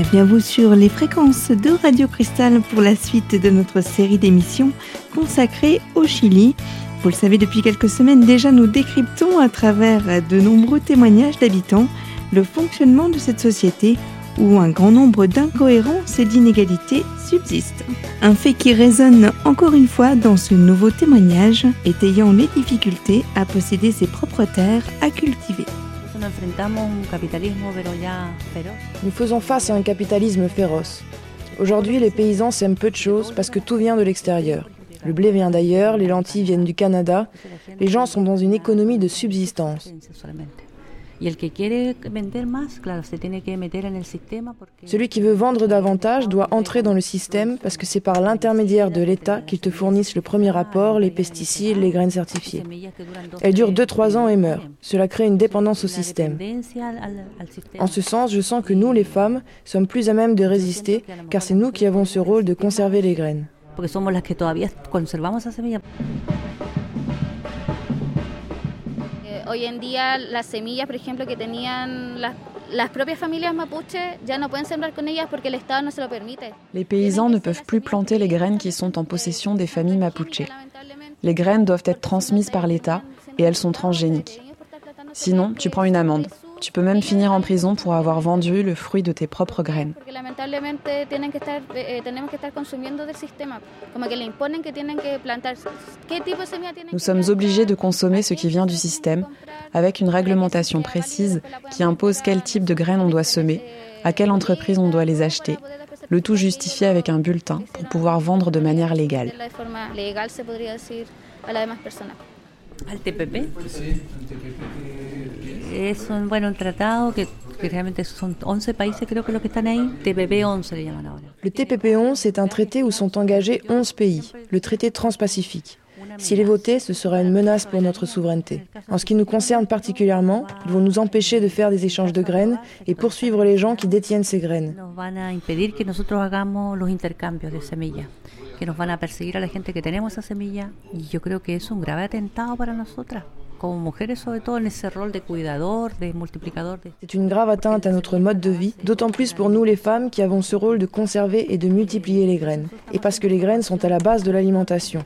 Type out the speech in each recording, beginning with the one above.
Bienvenue à vous sur les fréquences de Radio Cristal pour la suite de notre série d'émissions consacrée au Chili. Vous le savez, depuis quelques semaines déjà, nous décryptons à travers de nombreux témoignages d'habitants le fonctionnement de cette société où un grand nombre d'incohérences et d'inégalités subsistent. Un fait qui résonne encore une fois dans ce nouveau témoignage, étayant les difficultés à posséder ses propres terres à cultiver. Nous faisons face à un capitalisme féroce. Aujourd'hui, les paysans s'aiment peu de choses parce que tout vient de l'extérieur. Le blé vient d'ailleurs, les lentilles viennent du Canada. Les gens sont dans une économie de subsistance. Celui qui veut vendre davantage doit entrer dans le système parce que c'est par l'intermédiaire de l'État qu'ils te fournissent le premier rapport, les pesticides, les graines certifiées. Elles durent 2-3 ans et meurent. Cela crée une dépendance au système. En ce sens, je sens que nous, les femmes, sommes plus à même de résister car c'est nous qui avons ce rôle de conserver les graines. Hoy en día las semillas, por ejemplo, que tenían las, las propias familias mapuches, ya no pueden sembrar con ellas porque el Estado no se lo permite. Les paysans ne peuvent plus planter les graines qui sont en possession des familles mapuches. Les graines doivent être transmises par l'État et elles sont transgéniques. Sinon, tu prends une amende. Tu peux même finir en prison pour avoir vendu le fruit de tes propres graines. Nous sommes obligés de consommer ce qui vient du système avec une réglementation précise qui impose quel type de graines on doit semer, à quelle entreprise on doit les acheter, le tout justifié avec un bulletin pour pouvoir vendre de manière légale. Es un, bueno, un tratado que, que realmente son 11 países creo que los que están ahí, TPP 11 le llaman ahora. Le TPP 11 est un traité où sont engagés 11 pays, le traité transpacifique. S'il est voté, ce sera une menace pour notre souveraineté. En ce qui nous concerne particulièrement, ils vont nous empêcher de faire des échanges de graines et poursuivre les gens qui détiennent ces graines. Nos van a impedir que nosotros hagamos los intercambios de semillas, que nos van a perseguir a la gente que tenemos esa semilla y yo creo que es un grave atentado para nosotras. C'est une grave atteinte à notre mode de vie, d'autant plus pour nous les femmes qui avons ce rôle de conserver et de multiplier les graines, et parce que les graines sont à la base de l'alimentation.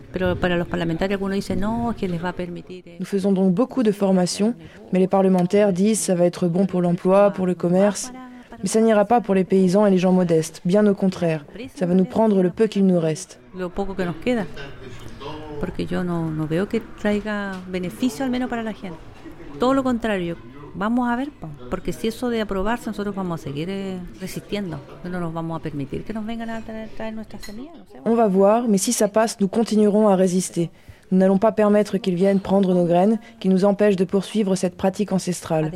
Nous faisons donc beaucoup de formations, mais les parlementaires disent ça va être bon pour l'emploi, pour le commerce. Mais ça n'ira pas pour les paysans et les gens modestes, bien au contraire. Ça va nous prendre le peu qu'il nous reste porque yo no, no veo que traiga beneficio al menos para la gente. Todo lo contrario, vamos a ver, porque si eso de aprobarse, nosotros vamos a seguir resistiendo. No nos vamos a permitir que nos vengan a traer, traer nuestras semillas. No sé. On va voir, mais si ça passe, nous continuerons à résister. Nous n'allons pas permettre qu'ils viennent prendre nos graines, qui nous empêchent de poursuivre cette pratique ancestrale.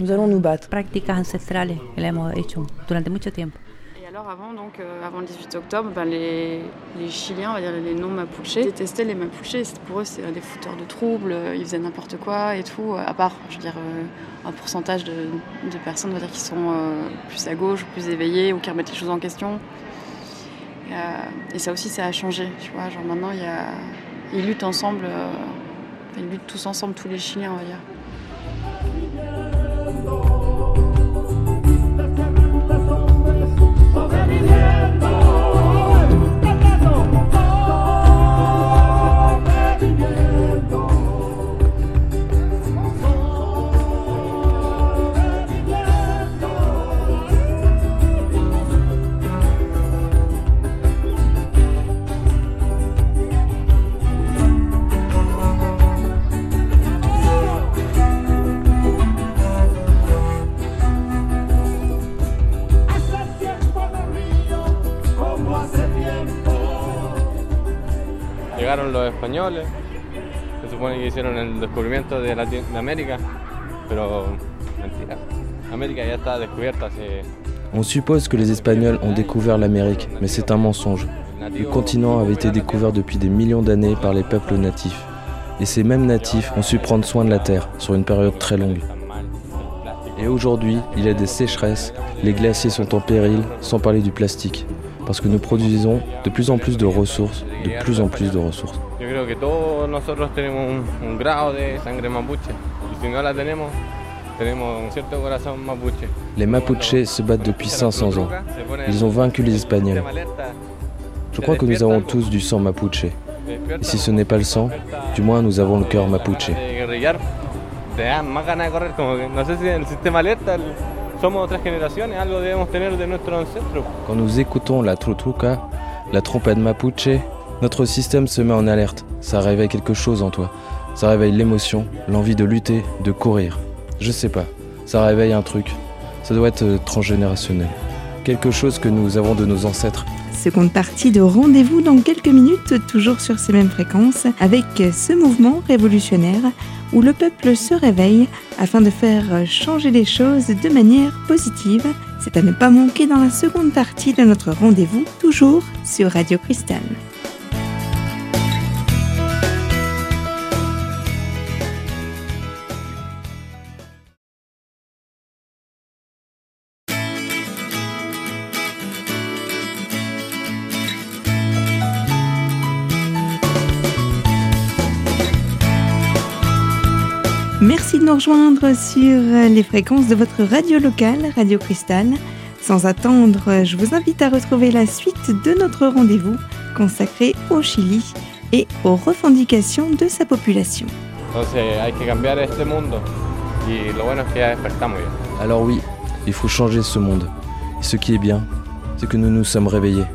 Nous allons nous battre. Ancestrales que la hemos hecho durante mucho tiempo alors avant, donc, euh, avant le 18 octobre, ben, les, les, Chiliens, on va dire les non-mapuches, détestaient les mapuches. Pour eux, c'est des fouteurs de troubles, euh, ils faisaient n'importe quoi et tout. À part, je veux dire, euh, un pourcentage de, de, personnes on va dire, qui sont plus à gauche, plus éveillées ou qui remettent les choses en question. Et, et ça aussi, ça a changé. Tu vois, genre maintenant, y a, ils luttent ensemble, ils luttent tous ensemble, tous les Chiliens, on va dire. Llegaron los españoles, se supone que hicieron el descubrimiento de, de América, pero mentira. América ya está descubierta hace... On suppose que les Espagnols ont découvert l'Amérique, mais c'est un mensonge. Le continent avait été découvert depuis des millions d'années par les peuples natifs. Et ces mêmes natifs ont su prendre soin de la terre sur une période très longue. Et aujourd'hui, il y a des sécheresses, les glaciers sont en péril, sans parler du plastique parce que nous produisons de plus en plus de ressources, de plus en plus de ressources. Les Mapuches se battent depuis 500 ans. Ils ont vaincu les Espagnols. Je crois que nous avons tous du sang mapuche. Et si ce n'est pas le sang, du moins nous avons le cœur mapuche. Quand nous écoutons la trutruca, la trompette mapuche, notre système se met en alerte. Ça réveille quelque chose en toi. Ça réveille l'émotion, l'envie de lutter, de courir. Je sais pas. Ça réveille un truc. Ça doit être euh, transgénérationnel. Quelque chose que nous avons de nos ancêtres. Seconde partie de rendez-vous dans quelques minutes, toujours sur ces mêmes fréquences, avec ce mouvement révolutionnaire où le peuple se réveille afin de faire changer les choses de manière positive. C'est à ne pas manquer dans la seconde partie de notre rendez-vous, toujours sur Radio Cristal. Merci de nous rejoindre sur les fréquences de votre radio locale, Radio Cristal. Sans attendre, je vous invite à retrouver la suite de notre rendez-vous consacré au Chili et aux revendications de sa population. Alors oui, il faut changer ce monde. Et ce qui est bien, c'est que nous nous sommes réveillés.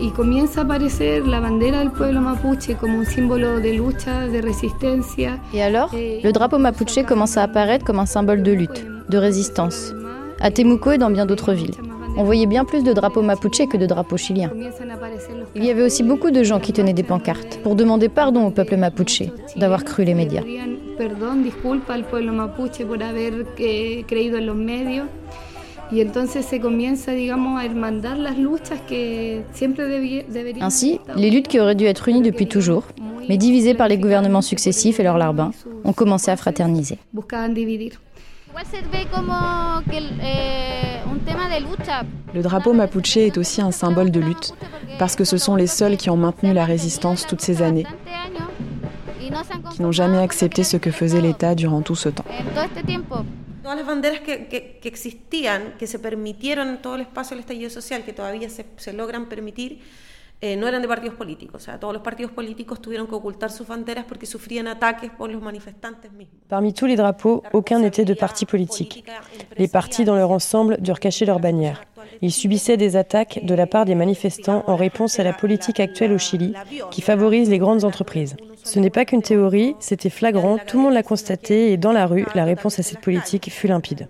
Y comienza a aparecer la bandera del pueblo mapuche como un símbolo de lucha, de resistencia. Et alors, le drapeau mapuche commence à apparaître comme un symbole de lutte, de résistance. À Temuco et dans bien d'autres villes. On voyait bien plus de drapeaux mapuche que de drapeaux chiliens. Il y avait aussi beaucoup de gens qui tenaient des pancartes pour demander pardon au peuple mapuche d'avoir cru les médias. Eh. Ainsi, les luttes qui auraient dû être unies depuis toujours, mais divisées par les gouvernements successifs et leurs larbins, ont commencé à fraterniser. Le drapeau mapuche est aussi un symbole de lutte, parce que ce sont les seuls qui ont maintenu la résistance toutes ces années, qui n'ont jamais accepté ce que faisait l'État durant tout ce temps. Todas las banderas que, que, que, existían, que se permitieron en todo el espacio del estallido social, que todavía se, se logran permitir, eh, no eran de partidos políticos. O sea, todos los partidos políticos tuvieron que ocultar sus banderas porque sufrían ataques por los manifestantes mismos. Parmi tous les drapeaux, aucun n'était de parti politique. Les partis dans leur ensemble durent cacher leurs bannières. Ils subissaient des attaques de la part des manifestants en réponse à la politique actuelle au Chili, qui favorise les grandes entreprises. Ce n'est pas qu'une théorie, c'était flagrant, tout le monde l'a constaté et dans la rue, la réponse à cette politique fut limpide.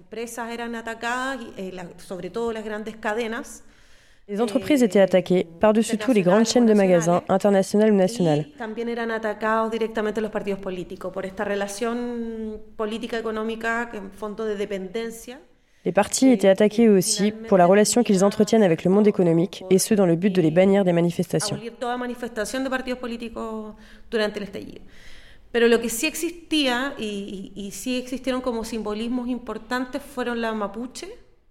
Les entreprises étaient attaquées, par-dessus tout les grandes chaînes de magasins, internationales ou nationales. Les partis étaient attaqués aussi pour la relation qu'ils entretiennent avec le monde économique, et ce dans le but de les bannir des manifestations. Pero lo que sí existía y, y sí existieron como simbolismos importantes fueron la mapuche.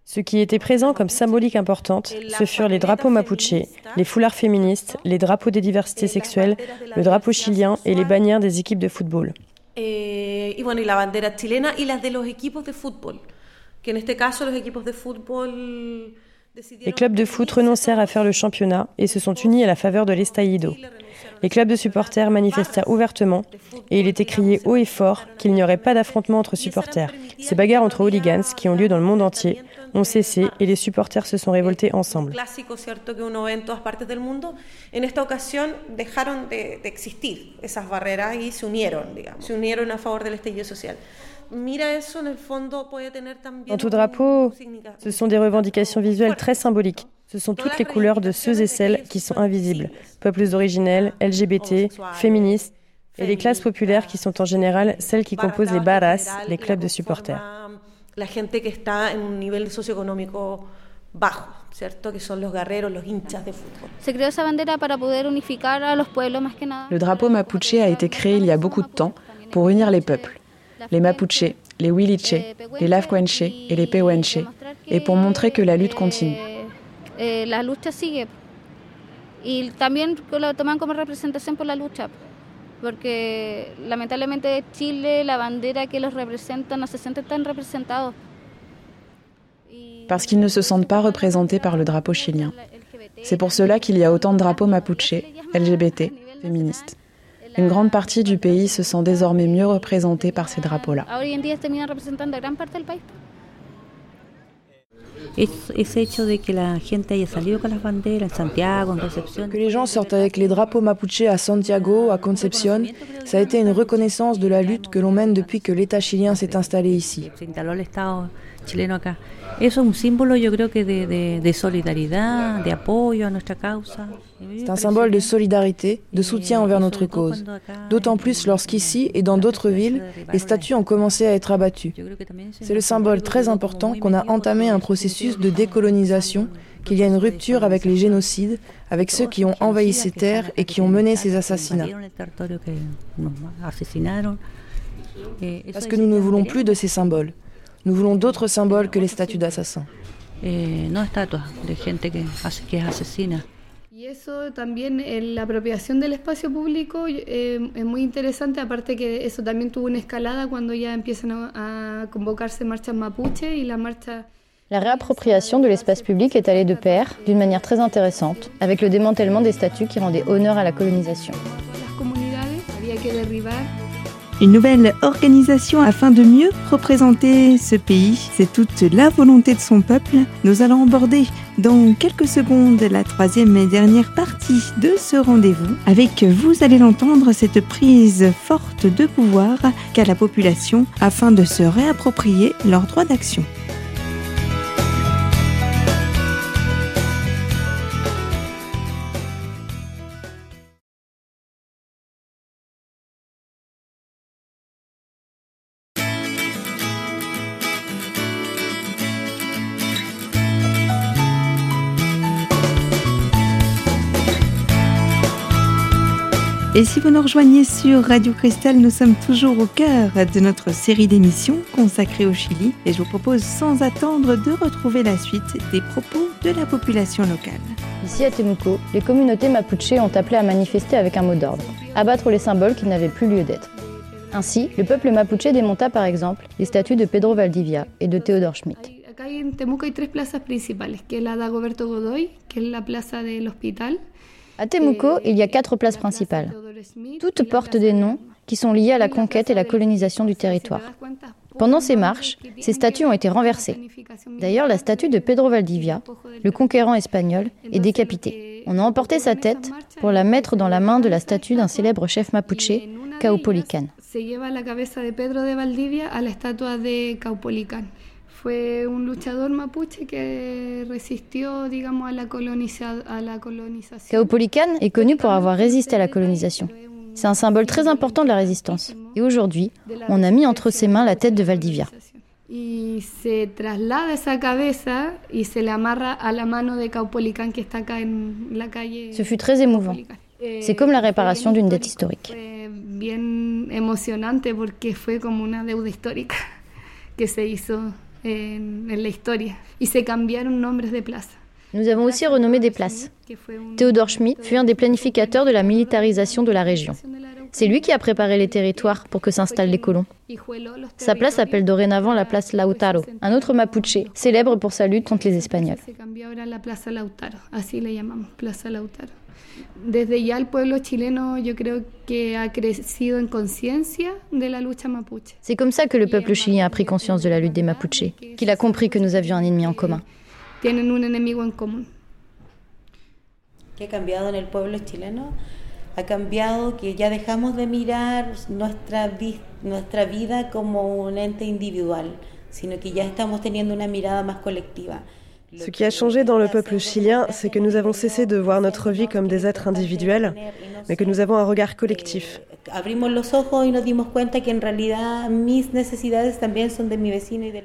Ce qui était présent comme symbolique importante, ce furent les drapeaux mapuche, les foulards féministes, les drapeaux des diversités sexuelles, le drapeau chilien et les bannières des équipes de football. Eh, y bueno, y la bandera chilena y las de los equipos de fútbol. Les clubs de foot renoncèrent à faire le championnat et se sont unis à la faveur de l'estallido. Les clubs de supporters manifestèrent ouvertement et il était crié haut et fort qu'il n'y aurait pas d'affrontement entre supporters. Ces bagarres entre hooligans qui ont lieu dans le monde entier ont cessé et les supporters se sont révoltés ensemble. En de, de se se a. Dans tout drapeau, ce sont des revendications visuelles très symboliques. Ce sont toutes les couleurs de ceux et celles qui sont invisibles, peuples originels, LGBT, féministes, et les classes populaires qui sont en général celles qui composent les barras, les clubs de supporters. Le drapeau mapuche a été créé il y a beaucoup de temps pour unir les peuples les Mapuche, les Huiliche, les Lafquenche et les Pehuenche, et pour montrer que la lutte continue. Porque lamentablemente Chile, la bandera que los representa, no se sienten tan representados. Parce qu'ils ne se sentent pas représentés par le drapeau chilien. C'est pour cela qu'il y a autant de drapeaux mapuche, LGBT, féministes. Une grande partie du pays se sent désormais mieux représentée par ces drapeaux-là. Que les gens sortent avec les drapeaux mapuche à Santiago, à Concepción, ça a été une reconnaissance de la lutte que l'on mène depuis que l'État chilien s'est installé ici. Eso es un símbolo, yo creo que de, de, de solidaridad, de apoyo a nuestra causa. C'est un symbole de solidarité, de soutien envers notre cause. D'autant plus lorsqu'ici et dans d'autres villes, les statues ont commencé à être abattues. C'est le symbole très important qu'on a entamé un processus de décolonisation, qu'il y a une rupture avec les génocides, avec ceux qui ont envahi ces terres et qui ont mené ces assassinats. Parce que nous ne voulons plus de ces symboles. Nous voulons d'autres symboles que les statues d'assassins. Eh, no estatuas de es asesina. Y eso también, la apropiación del espacio público eh, es muy interesante, aparte que eso también tuvo una escalada cuando ya empiezan a, a convocarse marchas mapuche y la marcha... La réappropriation de l'espace public est allée de pair d'une manière très intéressante, avec le démantèlement des statues qui rendaient honneur à la colonisation. Las comunidades había que derribar une nouvelle organisation afin de mieux représenter ce pays. C'est toute la volonté de son peuple. Nous allons aborder dans quelques secondes la troisième et dernière partie de ce rendez-vous. Avec, vous allez l'entendre, cette prise forte de pouvoir qu'a la population afin de se réapproprier leurs droits d'action. Et si vous nous rejoignez sur Radio Cristal, nous sommes toujours au cœur de notre série d'émissions consacrée au Chili et je vous propose sans attendre de retrouver la suite des propos de la population locale. Ici à Temuco, les communautés mapuche ont appelé à manifester avec un mot d'ordre, abattre les symboles qui n'avaient plus lieu d'être. Ainsi, le peuple mapuche démonta par exemple les statues de Pedro Valdivia et de Theodor Schmidt. Acá en Temuco hay tres plazas principales, que es la Dagoberto Godoy, que es la plaza del hospital, à Temuco, il y a quatre places principales. Toutes portent des noms qui sont liés à la conquête et la colonisation du territoire. Pendant ces marches, ces statues ont été renversées. D'ailleurs, la statue de Pedro Valdivia, le conquérant espagnol, est décapitée. On a emporté sa tête pour la mettre dans la main de la statue d'un célèbre chef mapuche, Caupolicán. Fue un luchador mapuche que resistió, digamos, a la, a la colonización. Caupolicán est connu pour avoir résisté à la colonisation. C'est un symbole très important de la résistance. Et aujourd'hui, on a mis entre ses mains la tête de Valdivia. Y se traslada esa cabeza y se le amarra a la mano de Caupolicán que está acá en la calle. Ce fut très émouvant. C'est comme la réparation d'une dette historique. Bien emocionante porque fue como una deuda histórica que se hizo en, en la historia y se cambiaron nombres de plaza. Nous avons aussi renommé des places. Théodore Schmidt fut un des planificateurs de la militarisation de la région. C'est lui qui a préparé les territoires pour que s'installent les colons. Sa place s'appelle dorénavant la place Lautaro, un autre mapuche célèbre pour sa lutte contre les Espagnols. Desde ya el pueblo chileno, yo creo que ha crecido en conciencia de la lucha mapuche. C'est comme ça que le peuple chilien a pris conscience de la lutte des Mapuches, qu'il a compris que nous avions un ennemi en commun. Tienen un enemigo en común. ¿Qué ha cambiado en el pueblo chileno? Ha cambiado que ya dejamos de mirar nuestra, vi nuestra vida como un ente individual, sino que ya estamos teniendo una mirada más colectiva. Ce qui a changé dans le peuple chilien, c'est que nous avons cessé de voir notre vie comme des êtres individuels, mais que nous avons un regard collectif.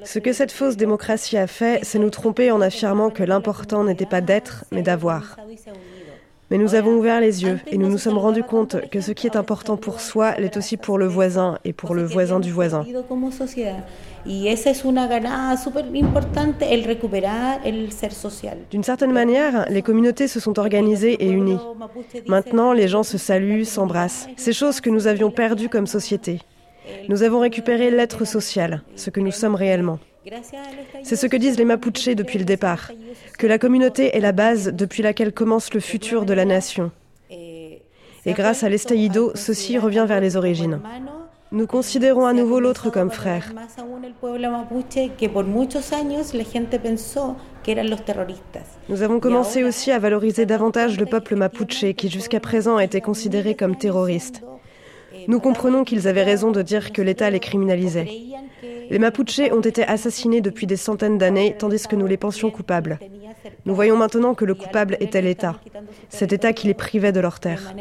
Ce que cette fausse démocratie a fait, c'est nous tromper en affirmant que l'important n'était pas d'être, mais d'avoir. Mais nous avons ouvert les yeux et nous nous sommes rendus compte que ce qui est important pour soi l'est aussi pour le voisin et pour le voisin du voisin. D'une certaine manière, les communautés se sont organisées et unies. Maintenant, les gens se saluent, s'embrassent. Ces choses que nous avions perdues comme société. Nous avons récupéré l'être social, ce que nous sommes réellement. C'est ce que disent les Mapuches depuis le départ, que la communauté est la base depuis laquelle commence le futur de la nation. Et grâce à l'estallido, ceci revient vers les origines. Nous considérons à nouveau l'autre comme frère. Nous avons commencé aussi à valoriser davantage le peuple mapuche qui jusqu'à présent a été considéré comme terroriste. Nous comprenons qu'ils avaient raison de dire que l'État les criminalisait. Les Mapuches ont été assassinés depuis des centaines d'années, tandis que nous les pensions coupables. Nous voyons maintenant que le coupable était l'État, cet État qui les privait de leurs terres.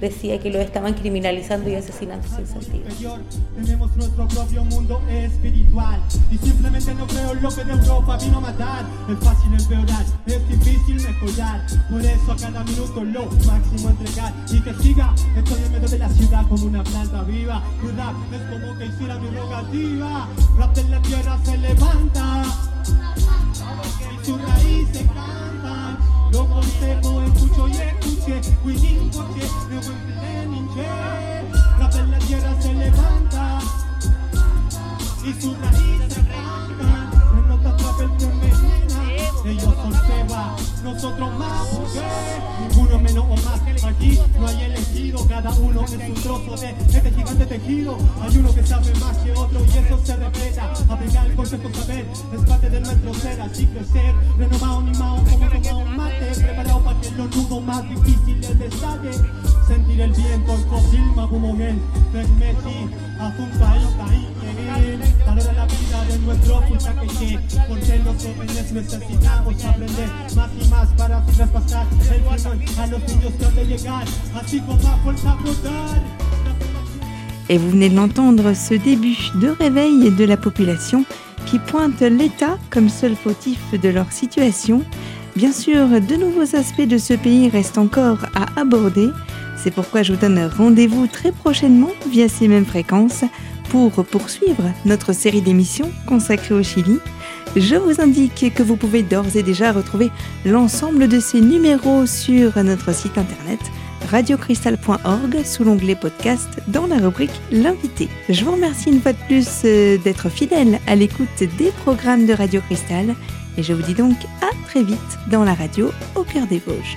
Decía que lo estaban criminalizando y asesinando sin sentido. Tenemos nuestro propio mundo espiritual y simplemente no creo lo que de Europa vino a matar. Es fácil empeorar, es difícil mejorar. Por eso a cada minuto lo máximo entregar y que siga. Estoy en medio de la ciudad como una planta viva. Mi rap es como que hiciera mi rogativa. Rap de la tierra se levanta y sus raíces cantan. Lo consejo, escucho y escuché, La tierra se levanta y nota papel que envenena, ellos son nosotros más que ninguno menos o más. Aquí no hay elegido, cada uno es un trozo de este gigante tejido. Hay uno que sabe más que otro y eso se respeta. Aplicar el concepto saber es parte de nuestro ser, así crecer, renovado, animado, como tomado mate, preparado para que los nudos más difíciles destaque. Et vous venez de l'entendre, ce début de réveil de la population qui pointe l'État comme seul fautif de leur situation. Bien sûr, de nouveaux aspects de ce pays restent encore à aborder. C'est pourquoi je vous donne rendez-vous très prochainement via ces mêmes fréquences pour poursuivre notre série d'émissions consacrée au Chili. Je vous indique que vous pouvez d'ores et déjà retrouver l'ensemble de ces numéros sur notre site internet radiocristal.org sous l'onglet podcast dans la rubrique L'invité. Je vous remercie une fois de plus euh, d'être fidèle à l'écoute des programmes de Radio Cristal et je vous dis donc à très vite dans la radio au cœur des Vosges.